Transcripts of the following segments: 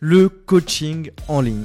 le coaching en ligne.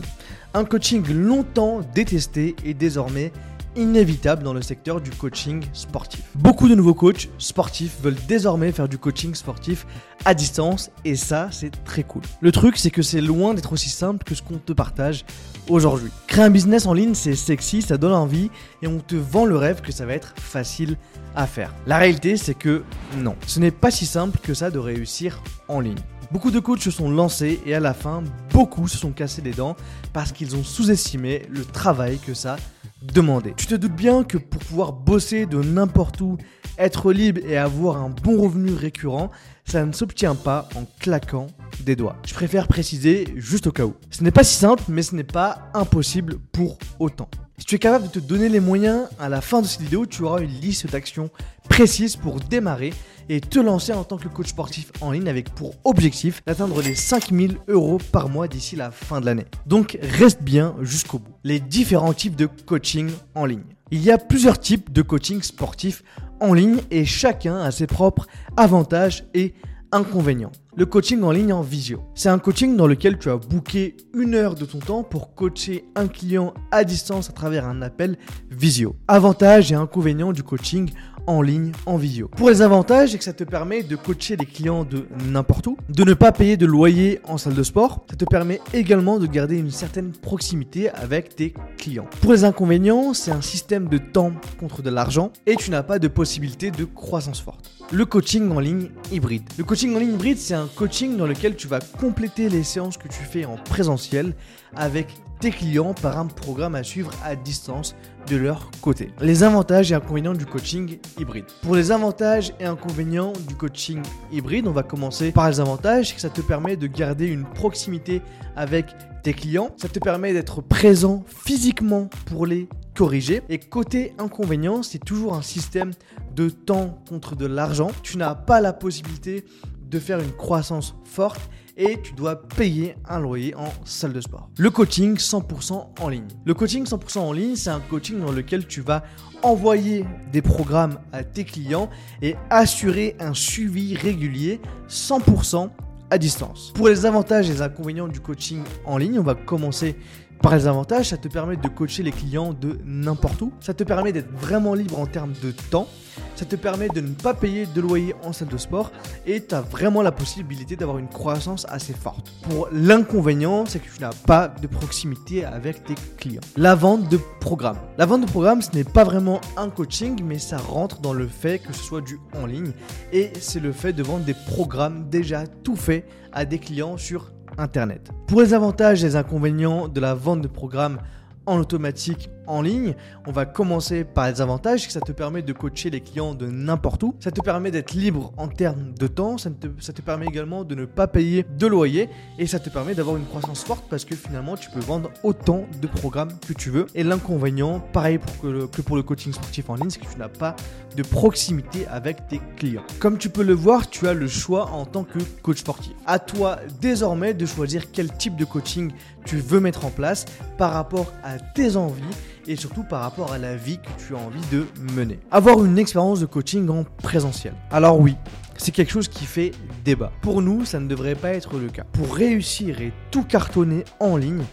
Un coaching longtemps détesté et désormais inévitable dans le secteur du coaching sportif. Beaucoup de nouveaux coachs sportifs veulent désormais faire du coaching sportif à distance et ça c'est très cool. Le truc c'est que c'est loin d'être aussi simple que ce qu'on te partage aujourd'hui. Créer un business en ligne c'est sexy, ça donne envie et on te vend le rêve que ça va être facile à faire. La réalité c'est que non, ce n'est pas si simple que ça de réussir en ligne. Beaucoup de coachs se sont lancés et à la fin, beaucoup se sont cassés les dents parce qu'ils ont sous-estimé le travail que ça demandait. Tu te doutes bien que pour pouvoir bosser de n'importe où, être libre et avoir un bon revenu récurrent, ça ne s'obtient pas en claquant des doigts. Je préfère préciser juste au cas où. Ce n'est pas si simple, mais ce n'est pas impossible pour autant. Si tu es capable de te donner les moyens, à la fin de cette vidéo, tu auras une liste d'actions précises pour démarrer et te lancer en tant que coach sportif en ligne avec pour objectif d'atteindre les 5000 euros par mois d'ici la fin de l'année. Donc reste bien jusqu'au bout. Les différents types de coaching en ligne. Il y a plusieurs types de coaching sportif en ligne et chacun a ses propres avantages et inconvénients. Le coaching en ligne en visio. C'est un coaching dans lequel tu as booké une heure de ton temps pour coacher un client à distance à travers un appel visio. Avantages et inconvénients du coaching en ligne, en visio. Pour les avantages, c'est que ça te permet de coacher les clients de n'importe où, de ne pas payer de loyer en salle de sport. Ça te permet également de garder une certaine proximité avec tes clients. Pour les inconvénients, c'est un système de temps contre de l'argent et tu n'as pas de possibilité de croissance forte. Le coaching en ligne hybride. Le coaching en ligne hybride, c'est un coaching dans lequel tu vas compléter les séances que tu fais en présentiel avec tes clients par un programme à suivre à distance de leur côté. Les avantages et inconvénients du coaching hybride. Pour les avantages et inconvénients du coaching hybride, on va commencer par les avantages, ça te permet de garder une proximité avec tes clients, ça te permet d'être présent physiquement pour les corriger. Et côté inconvénient, c'est toujours un système de temps contre de l'argent. Tu n'as pas la possibilité de faire une croissance forte et tu dois payer un loyer en salle de sport. Le coaching 100% en ligne. Le coaching 100% en ligne, c'est un coaching dans lequel tu vas envoyer des programmes à tes clients et assurer un suivi régulier 100% à distance. Pour les avantages et les inconvénients du coaching en ligne, on va commencer par les avantages, ça te permet de coacher les clients de n'importe où. Ça te permet d'être vraiment libre en termes de temps. Ça te permet de ne pas payer de loyer en salle de sport et tu as vraiment la possibilité d'avoir une croissance assez forte. Pour l'inconvénient, c'est que tu n'as pas de proximité avec tes clients. La vente de programme. La vente de programme, ce n'est pas vraiment un coaching, mais ça rentre dans le fait que ce soit du en ligne et c'est le fait de vendre des programmes déjà tout faits à des clients sur Internet. Pour les avantages et les inconvénients de la vente de programmes en automatique ligne. On va commencer par les avantages, ça te permet de coacher les clients de n'importe où. Ça te permet d'être libre en termes de temps. Ça te, ça te, permet également de ne pas payer de loyer. Et ça te permet d'avoir une croissance forte parce que finalement, tu peux vendre autant de programmes que tu veux. Et l'inconvénient, pareil pour que, que, pour le coaching sportif en ligne, c'est que tu n'as pas de proximité avec tes clients. Comme tu peux le voir, tu as le choix en tant que coach sportif. À toi désormais de choisir quel type de coaching tu veux mettre en place par rapport à tes envies et surtout par rapport à la vie que tu as envie de mener. Avoir une expérience de coaching en présentiel. Alors oui, c'est quelque chose qui fait débat. Pour nous, ça ne devrait pas être le cas. Pour réussir et tout cartonner en ligne,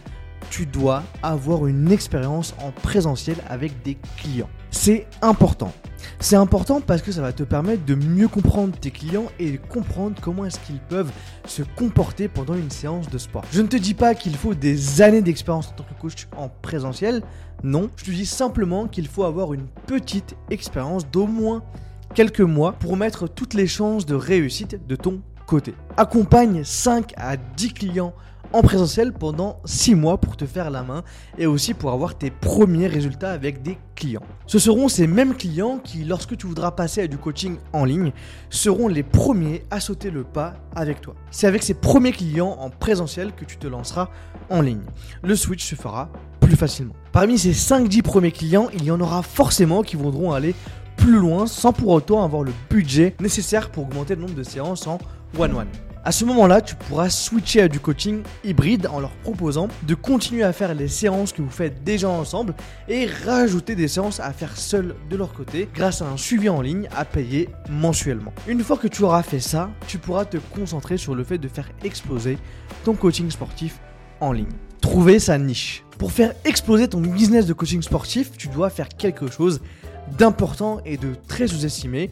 tu dois avoir une expérience en présentiel avec des clients. C'est important. C'est important parce que ça va te permettre de mieux comprendre tes clients et de comprendre comment est-ce qu'ils peuvent se comporter pendant une séance de sport. Je ne te dis pas qu'il faut des années d'expérience en tant que coach en présentiel. Non, je te dis simplement qu'il faut avoir une petite expérience d'au moins quelques mois pour mettre toutes les chances de réussite de ton côté. Accompagne 5 à 10 clients en présentiel pendant 6 mois pour te faire la main et aussi pour avoir tes premiers résultats avec des clients. Ce seront ces mêmes clients qui, lorsque tu voudras passer à du coaching en ligne, seront les premiers à sauter le pas avec toi. C'est avec ces premiers clients en présentiel que tu te lanceras en ligne. Le switch se fera plus facilement. Parmi ces 5-10 premiers clients, il y en aura forcément qui voudront aller plus loin sans pour autant avoir le budget nécessaire pour augmenter le nombre de séances en one-one. À ce moment-là, tu pourras switcher à du coaching hybride en leur proposant de continuer à faire les séances que vous faites déjà ensemble et rajouter des séances à faire seuls de leur côté grâce à un suivi en ligne à payer mensuellement. Une fois que tu auras fait ça, tu pourras te concentrer sur le fait de faire exploser ton coaching sportif en ligne. Trouver sa niche. Pour faire exploser ton business de coaching sportif, tu dois faire quelque chose d'important et de très sous-estimé.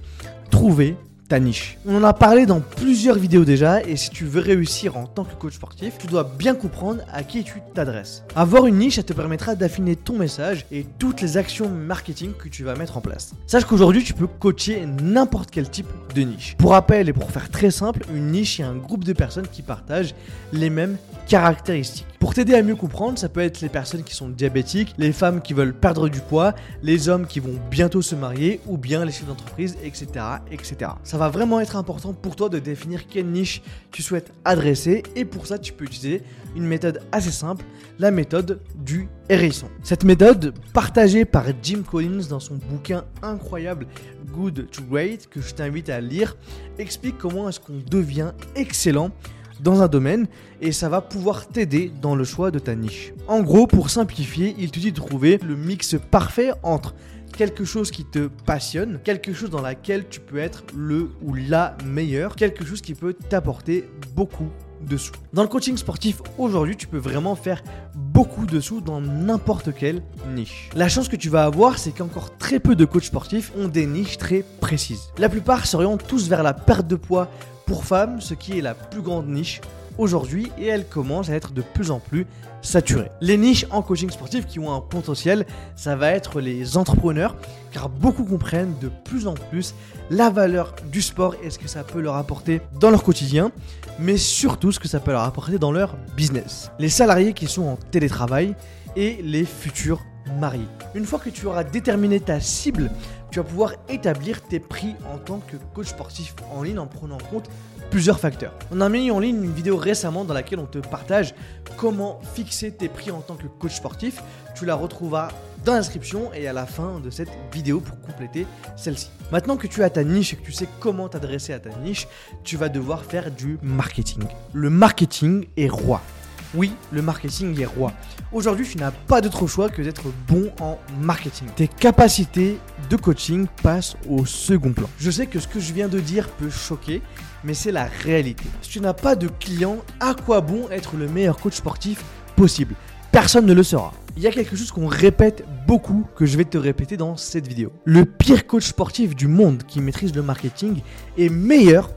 Trouver ta niche. On en a parlé dans plusieurs vidéos déjà et si tu veux réussir en tant que coach sportif, tu dois bien comprendre à qui tu t'adresses. Avoir une niche, ça te permettra d'affiner ton message et toutes les actions marketing que tu vas mettre en place. Sache qu'aujourd'hui, tu peux coacher n'importe quel type de niche. Pour rappel et pour faire très simple, une niche est un groupe de personnes qui partagent les mêmes caractéristiques. T'aider à mieux comprendre, ça peut être les personnes qui sont diabétiques, les femmes qui veulent perdre du poids, les hommes qui vont bientôt se marier ou bien les chefs d'entreprise, etc., etc. Ça va vraiment être important pour toi de définir quelle niche tu souhaites adresser et pour ça tu peux utiliser une méthode assez simple, la méthode du hérisson. Cette méthode, partagée par Jim Collins dans son bouquin incroyable Good to Great, que je t'invite à lire, explique comment est-ce qu'on devient excellent dans un domaine et ça va pouvoir t'aider dans le choix de ta niche. En gros, pour simplifier, il te dit de trouver le mix parfait entre quelque chose qui te passionne, quelque chose dans laquelle tu peux être le ou la meilleur, quelque chose qui peut t'apporter beaucoup de sous. Dans le coaching sportif aujourd'hui, tu peux vraiment faire beaucoup de sous dans n'importe quelle niche. La chance que tu vas avoir, c'est qu'encore très peu de coachs sportifs ont des niches très précises. La plupart s'orientent tous vers la perte de poids pour femmes, ce qui est la plus grande niche aujourd'hui et elle commence à être de plus en plus saturée. Les niches en coaching sportif qui ont un potentiel, ça va être les entrepreneurs car beaucoup comprennent de plus en plus la valeur du sport et ce que ça peut leur apporter dans leur quotidien, mais surtout ce que ça peut leur apporter dans leur business. Les salariés qui sont en télétravail et les futurs mariés. Une fois que tu auras déterminé ta cible, tu vas pouvoir établir tes prix en tant que coach sportif en ligne en prenant en compte facteurs. On a mis en ligne une vidéo récemment dans laquelle on te partage comment fixer tes prix en tant que coach sportif. Tu la retrouveras dans l'inscription et à la fin de cette vidéo pour compléter celle-ci. Maintenant que tu as ta niche et que tu sais comment t'adresser à ta niche, tu vas devoir faire du marketing. Le marketing est roi. Oui, le marketing est roi. Aujourd'hui, tu n'as pas d'autre choix que d'être bon en marketing. Tes capacités de coaching passent au second plan. Je sais que ce que je viens de dire peut choquer, mais c'est la réalité. Si tu n'as pas de clients, à quoi bon être le meilleur coach sportif possible? Personne ne le sera. Il y a quelque chose qu'on répète beaucoup que je vais te répéter dans cette vidéo. Le pire coach sportif du monde qui maîtrise le marketing est meilleur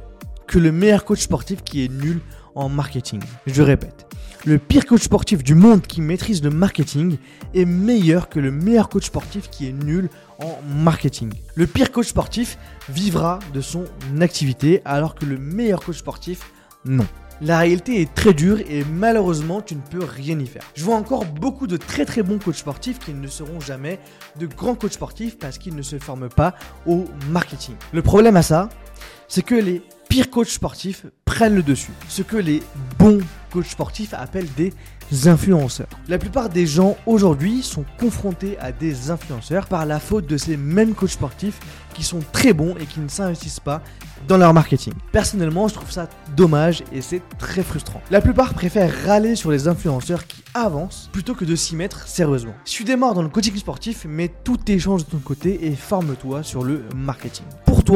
que le meilleur coach sportif qui est nul marketing. Je répète, le pire coach sportif du monde qui maîtrise le marketing est meilleur que le meilleur coach sportif qui est nul en marketing. Le pire coach sportif vivra de son activité alors que le meilleur coach sportif, non. La réalité est très dure et malheureusement tu ne peux rien y faire. Je vois encore beaucoup de très très bons coachs sportifs qui ne seront jamais de grands coachs sportifs parce qu'ils ne se forment pas au marketing. Le problème à ça, c'est que les pires coachs sportifs prennent le dessus. Ce que les bons coachs sportifs appellent des influenceurs. La plupart des gens aujourd'hui sont confrontés à des influenceurs par la faute de ces mêmes coachs sportifs qui sont très bons et qui ne s'investissent pas dans leur marketing. Personnellement, je trouve ça dommage et c'est très frustrant. La plupart préfèrent râler sur les influenceurs qui avancent plutôt que de s'y mettre sérieusement. Tu démarres dans le coaching sportif, mets toutes tes chances de ton côté et forme-toi sur le marketing.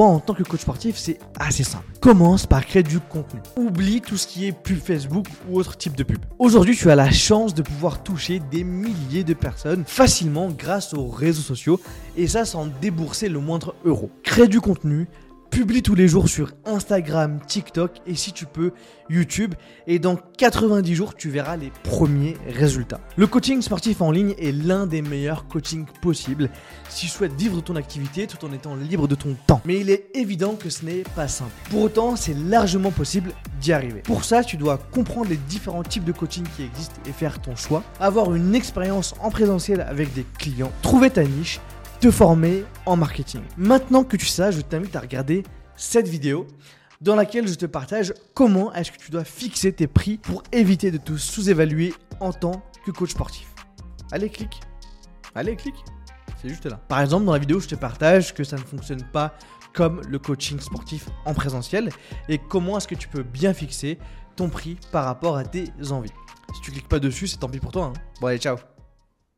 En tant que coach sportif, c'est assez simple. Commence par créer du contenu. Oublie tout ce qui est pub Facebook ou autre type de pub. Aujourd'hui, tu as la chance de pouvoir toucher des milliers de personnes facilement grâce aux réseaux sociaux et ça sans débourser le moindre euro. Crée du contenu, publie tous les jours sur Instagram, TikTok et si tu peux YouTube et dans 90 jours tu verras les premiers résultats. Le coaching sportif en ligne est l'un des meilleurs coachings possibles si tu souhaites vivre ton activité tout en étant libre de ton temps. Mais il est évident que ce n'est pas simple. Pour autant, c'est largement possible d'y arriver. Pour ça, tu dois comprendre les différents types de coaching qui existent et faire ton choix, avoir une expérience en présentiel avec des clients, trouver ta niche te former en marketing. Maintenant que tu sais, je t'invite à regarder cette vidéo dans laquelle je te partage comment est-ce que tu dois fixer tes prix pour éviter de te sous-évaluer en tant que coach sportif. Allez, clique. Allez, clique. c'est juste là. Par exemple, dans la vidéo, je te partage que ça ne fonctionne pas comme le coaching sportif en présentiel et comment est-ce que tu peux bien fixer ton prix par rapport à tes envies. Si tu cliques pas dessus, c'est tant pis pour toi. Hein. Bon allez, ciao